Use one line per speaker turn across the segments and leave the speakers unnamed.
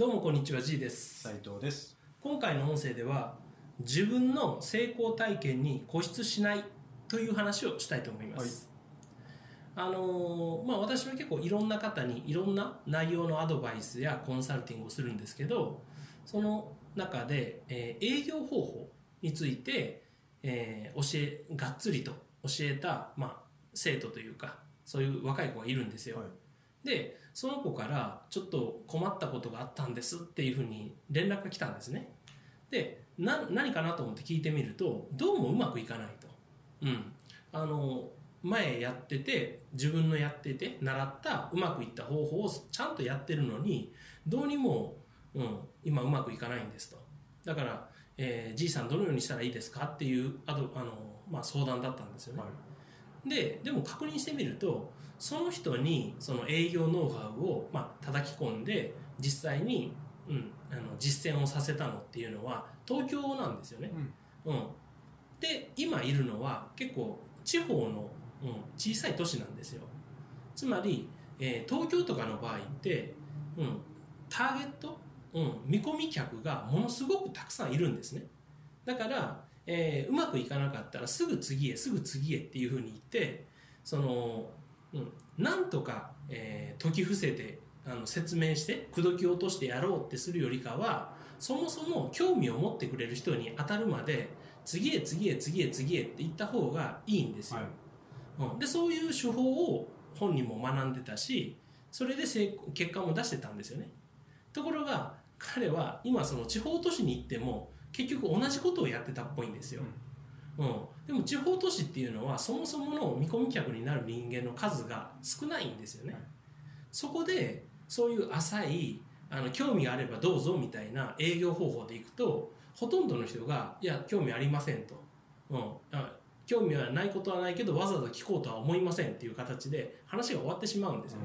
どうもこんにちは G です。
斉藤です。
今回の音声では自分の成功体験に固執しないという話をしたいと思います、あのーまあ私は結構いろんな方にいろんな内容のアドバイスやコンサルティングをするんですけどその中で、えー営業方法について、えー教えがっつりと教えた、まあ、生徒というかそういう若い子がいるんですよ、
はい
でその子からちょっと困ったことがあったんですっていうふうに連絡が来たんですね。で何かなと思って聞いてみるとどうもうまくいかないと。うん。あの前やってて自分のやってて習ったうまくいった方法をちゃんとやってるのにどうにも、うん、今うまくいかないんですと。だから、えー、じいさんどのようにしたらいいですかっていうあとあの、まあ、相談だったんですよね、
はい。
ででも確認してみるとその人にその営業ノウハウを、まあ叩き込んで実際に、うん、あの実践をさせたのっていうのは東京なんですよね。
うん
うん、で今いるのは結構地方の、うん、小さい都市なんですよ。つまり、えー東京とかの場合って、うん、ターゲット、うん、見込み客がものすごくたくさんいるんですね。だから、えーうまくいかなかったらすぐ次へすぐ次へっていうふうに言ってその、うん、なんとか、えー解き伏せてあの説明して口説き落としてやろうってするよりかはそもそも興味を持ってくれる人に当たるまで次へ次へ次へ次へって言った方がいいんですよ。
はい。
うん、でそういう手法を本人も学んでたしそれで成功結果も出してたんですよね。ところが彼は今その地方都市に行っても結局同じことをやってたっぽいんですよ、うん。でも地方都市っていうのはそもそもの見込み客になる人間の数が少ないんですよね、
はい。
そこでそういう浅いあの興味があればどうぞみたいな営業方法でいくとほとんどの人がいや興味ありませんと、うん、あ興味はないことはないけどわざわざ聞こうとは思いませんっていう形で話が終わってしまうんですよね、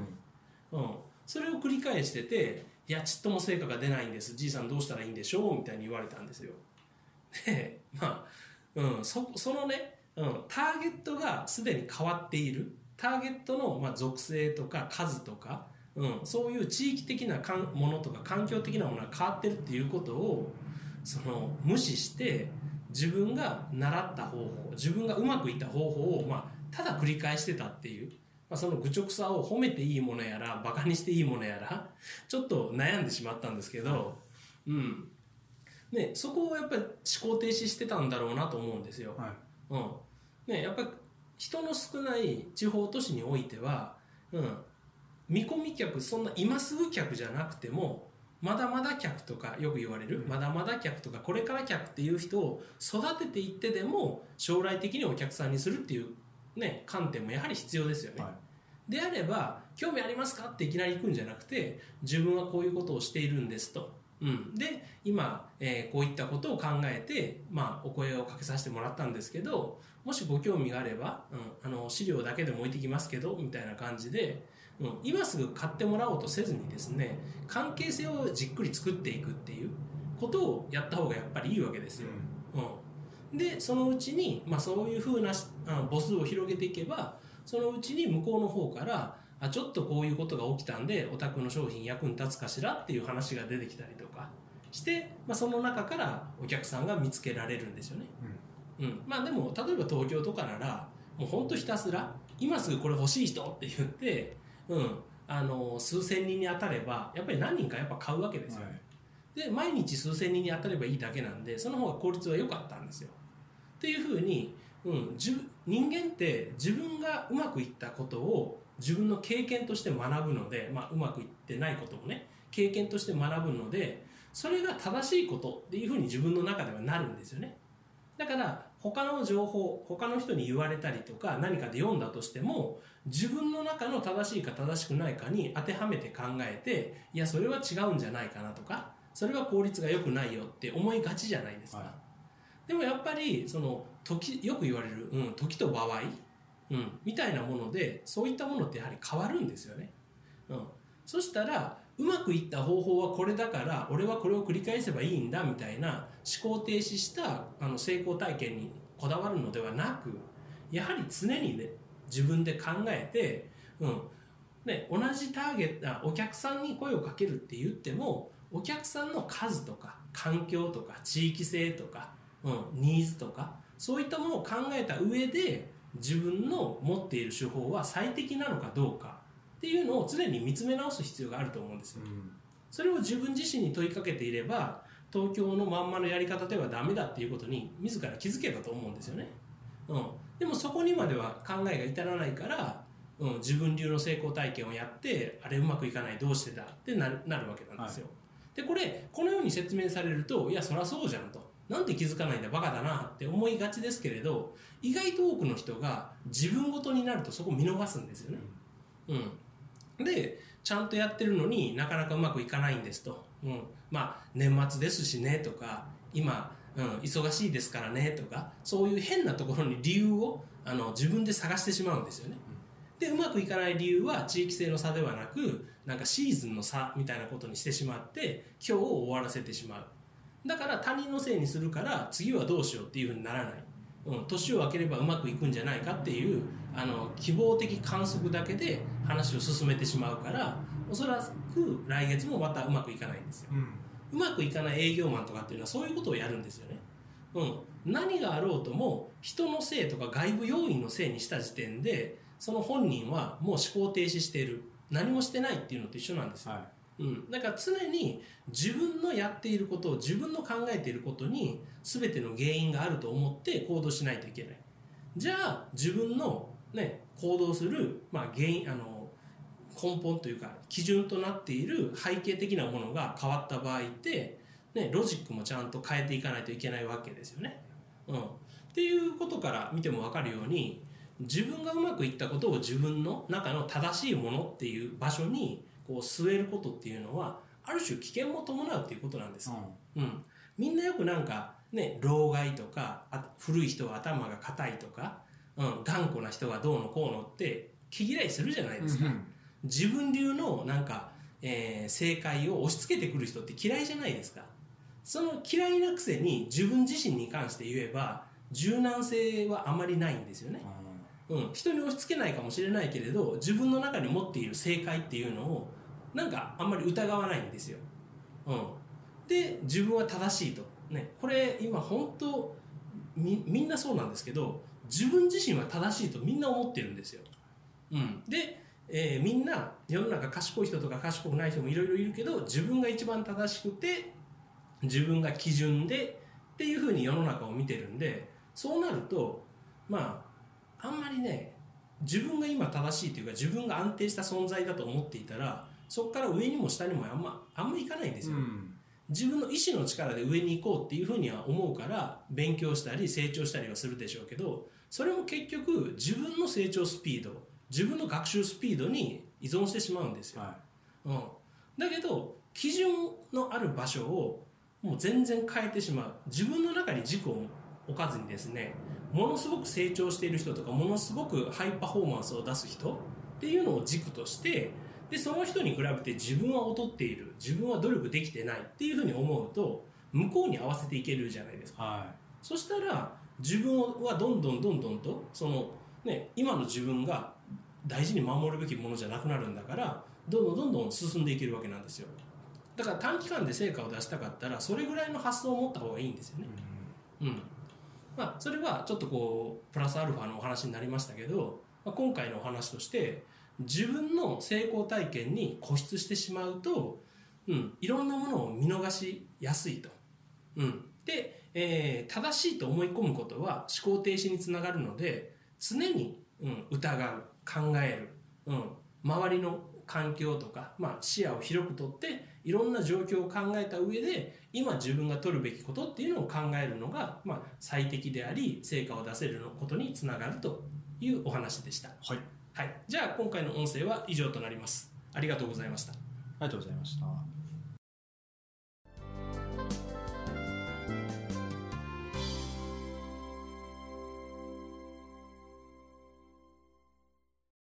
うん。それを繰り返してていやちっとも成果が出ないんです。じいさんどうしたらいいんでしょうみたいに言われたんですよ。でまあ、うん、そそのね、うん、ターゲットがすでに変わっている。ターゲットの、まあ、属性とか数とか、うん、そういう地域的なかんものとか環境的なものが変わってるっていうことをその無視して自分が習った方法自分がうまくいった方法を、まあ、ただ繰り返してたっていう、まあ、その愚直さを褒めていいものやらバカにしていいものやらちょっと悩んでしまったんですけど、うんね、そこをやっぱり思考停止してたんだろうなと思うんですよ。
はい
うん。ね、やっぱり人の少ない地方都市においては、うん、見込み客、そんな今すぐ客じゃなくても、まだまだ客とかよく言われる、まだまだ客とかこれから客っていう人を育てていってでも将来的にお客さんにするっていうね、観点もやはり必要ですよね。
は
であれば、興味ありますかっていきなり行くんじゃなくて、自分はこういうことをしているんですと。うん。で、今、えーこういったことを考えて、まあ、お声をかけさせてもらったんですけど、もしご興味があれば、うん、あの、資料だけでも置いてきますけど、みたいな感じで、うん、今すぐ買ってもらおうとせずにですね、関係性をじっくり作っていくっていうことをやった方がやっぱりいいわけですよ。うん。で、そのうちに、まあそういうふうな母数を広げていけば、そのうちに向こうの方から、あ、ちょっとこういうことが起きたんで、お宅の商品役に立つかしらっていう話が出てきたりとかして、まあその中からお客さんが見つけられるんですよね。
いうん
うん。まあでも、例えば東京とかなら、もうほんとひたすら、今すぐこれ欲しい人って言って、うん。あの、数千人に当たれば、やっぱり何人かやっぱ買うわけですよ。
はい
で、毎日数千人に当たればいいだけなんで、その方が効率は良かったんですよ。っていうふうに、うん、じゅ人間って自分がうまくいったことを自分の経験として学ぶので、まあ、うまくいってないこともね、経験として学ぶので、それが正しいことっていうふうに自分の中ではなるんですよね。だから、他の情報、他の人に言われたりとか、何かで読んだとしても、自分の中の正しいか正しくないかに当てはめて考えて、いや、それは違うんじゃないかなとか、それは効率が良くないよって思いがちじゃないですか。
は
でもやっぱり、その、時、よく言われる、うん、時と場合、うん、みたいなもので、そういったものってやはり変わるんですよね。うん。そしたら、うまくいった方法はこれだから、俺はこれを繰り返せばいいんだ、みたいな思考停止したあの成功体験にこだわるのではなく、やはり常にね、自分で考えて、うん。ね、同じターゲット、お客さんに声をかけるって言っても、お客さんの数とか環境とか地域性とか、うん、ニーズとかそういったものを考えた上で自分の持っている手法は最適なのかどうかっていうのを常に見つめ直す必要があると思うんですよ。うん、それを自分自身に問いかけていれば東京のまんまのやり方ではダメだっていうことに自ら気づけたと思うんですよね。うん、でもそこにまでは考えが至らないから、うん、自分流の成功体験をやってあれうまくいかないどうしてだってなるなるわけなんですよ。はい、でこれこのように説明されるといやそりゃそうじゃんとなんで気づかないんだバカだなって思いがちですけれど意外と多くの人が自分ごとになるとそこ見逃すんですよね。うん、でちゃんとやってるのになかなかうまくいかないんですと。うん、まあ年末ですしねとか今うん、忙しいですからねとかそういう変なところに理由をあの自分で探してしまうんですよね。でうまくいかない理由は地域性の差ではなくなんかシーズンの差みたいなことにしてしまって今日を終わらせてしまうだから他人のせいにするから次はどうしようっていうふうにならない、うん、年を明ければうまくいくんじゃないかっていうあの希望的観測だけで話を進めてしまうからおそらく来月もまたうまくいかないんですよ。うん。うまくいかない営業マンとかっていうのはそういうことをやるんですよね。うん、何があろうとも人のせいとか外部要因のせいにした時点でその本人はもう思考停止している。何もしてないっていうのと一緒なんですよ、はい、うん、だから常に自分のやっていることを自分の考えていることに全ての原因があると思って行動しないといけない。じゃあ自分の、ね、行動する、まあ、原因あの根本というか基準となっている背景的なものが変わった場合って、ね、ロジックもちゃんと変えていかないといけないわけですよね。うん、っていうことから見ても分かるように自分がうまくいったことを自分の中の正しいものっていう場所にこう据えることっていうのはある種危険も伴うっていうことなんです。うん、うん、みんなよくなんかね老害とか古い人は頭が硬いとか、うん、頑固な人がどうのこうのって気嫌いするじゃないですか。うん自分流のなんか、えー、正解を押し付けてくる人って嫌いじゃないですか。その嫌いなくせに自分自身に関して言えば柔軟性はあまりないんですよね。うん、人に押し付けないかもしれないけれど自分の中に持っている正解っていうのをなんかあんまり疑わないんですよ。うん、で自分は正しいと。ね、これ今本当みみんなそうなんですけど自分自身は正しいとみんな思ってるんですよ。うん、でえー、みんな世の中賢い人とか賢くない人もいろいろいるけど自分が一番正しくて自分が基準でっていうふうに世の中を見てるんでそうなるとまああんまりね自分が今正しいというか自分が安定した存在だと思っていたらそこから上にも下にもあんまあんまいかないんですよ、うん、自分の意志の力で上に行こうっていうふうには思うから勉強したり成長したりはするでしょうけどそれも結局自分の成長スピード自分の学習スピードに依存してしまうんですよ、はい、うん、だけど基準のある場所をもう全然変えてしまう。自分の中に軸を置かずにですねものすごく成長している人とかものすごくハイパフォーマンスを出す人っていうのを軸としてでその人に比べて自分は劣っている自分は努力できてないっていうふうに思うと向こうに合わせていけるじゃないですか、はい、そしたら自分はどんどんどんどんとその、ね、今の自分が大事に守るべきものじゃなくなるんだからどんどんどんどん進んでいけるわけなんですよ。だから短期間で成果を出したかったらそれぐらいの発想を持った方がいいんですよね。うん。まあそれはちょっとこうプラスアルファのお話になりましたけど、まあ、今回のお話として自分の成功体験に固執してしまうと、うん、いろんなものを見逃しやすいと。うん、で、えー、正しいと思い込むことは思考停止につながるので常に、うん、疑う考える、うん、周りの環境とか、まあ、視野を広くとっていろんな状況を考えた上で今自分が取るべきことっていうのを考えるのが、まあ、最適であり成果を出せることにつながるというお話でした。
はい、
はい、じゃあ今回の音声は以上となります。ありがとうございました。あ
りがとうございました。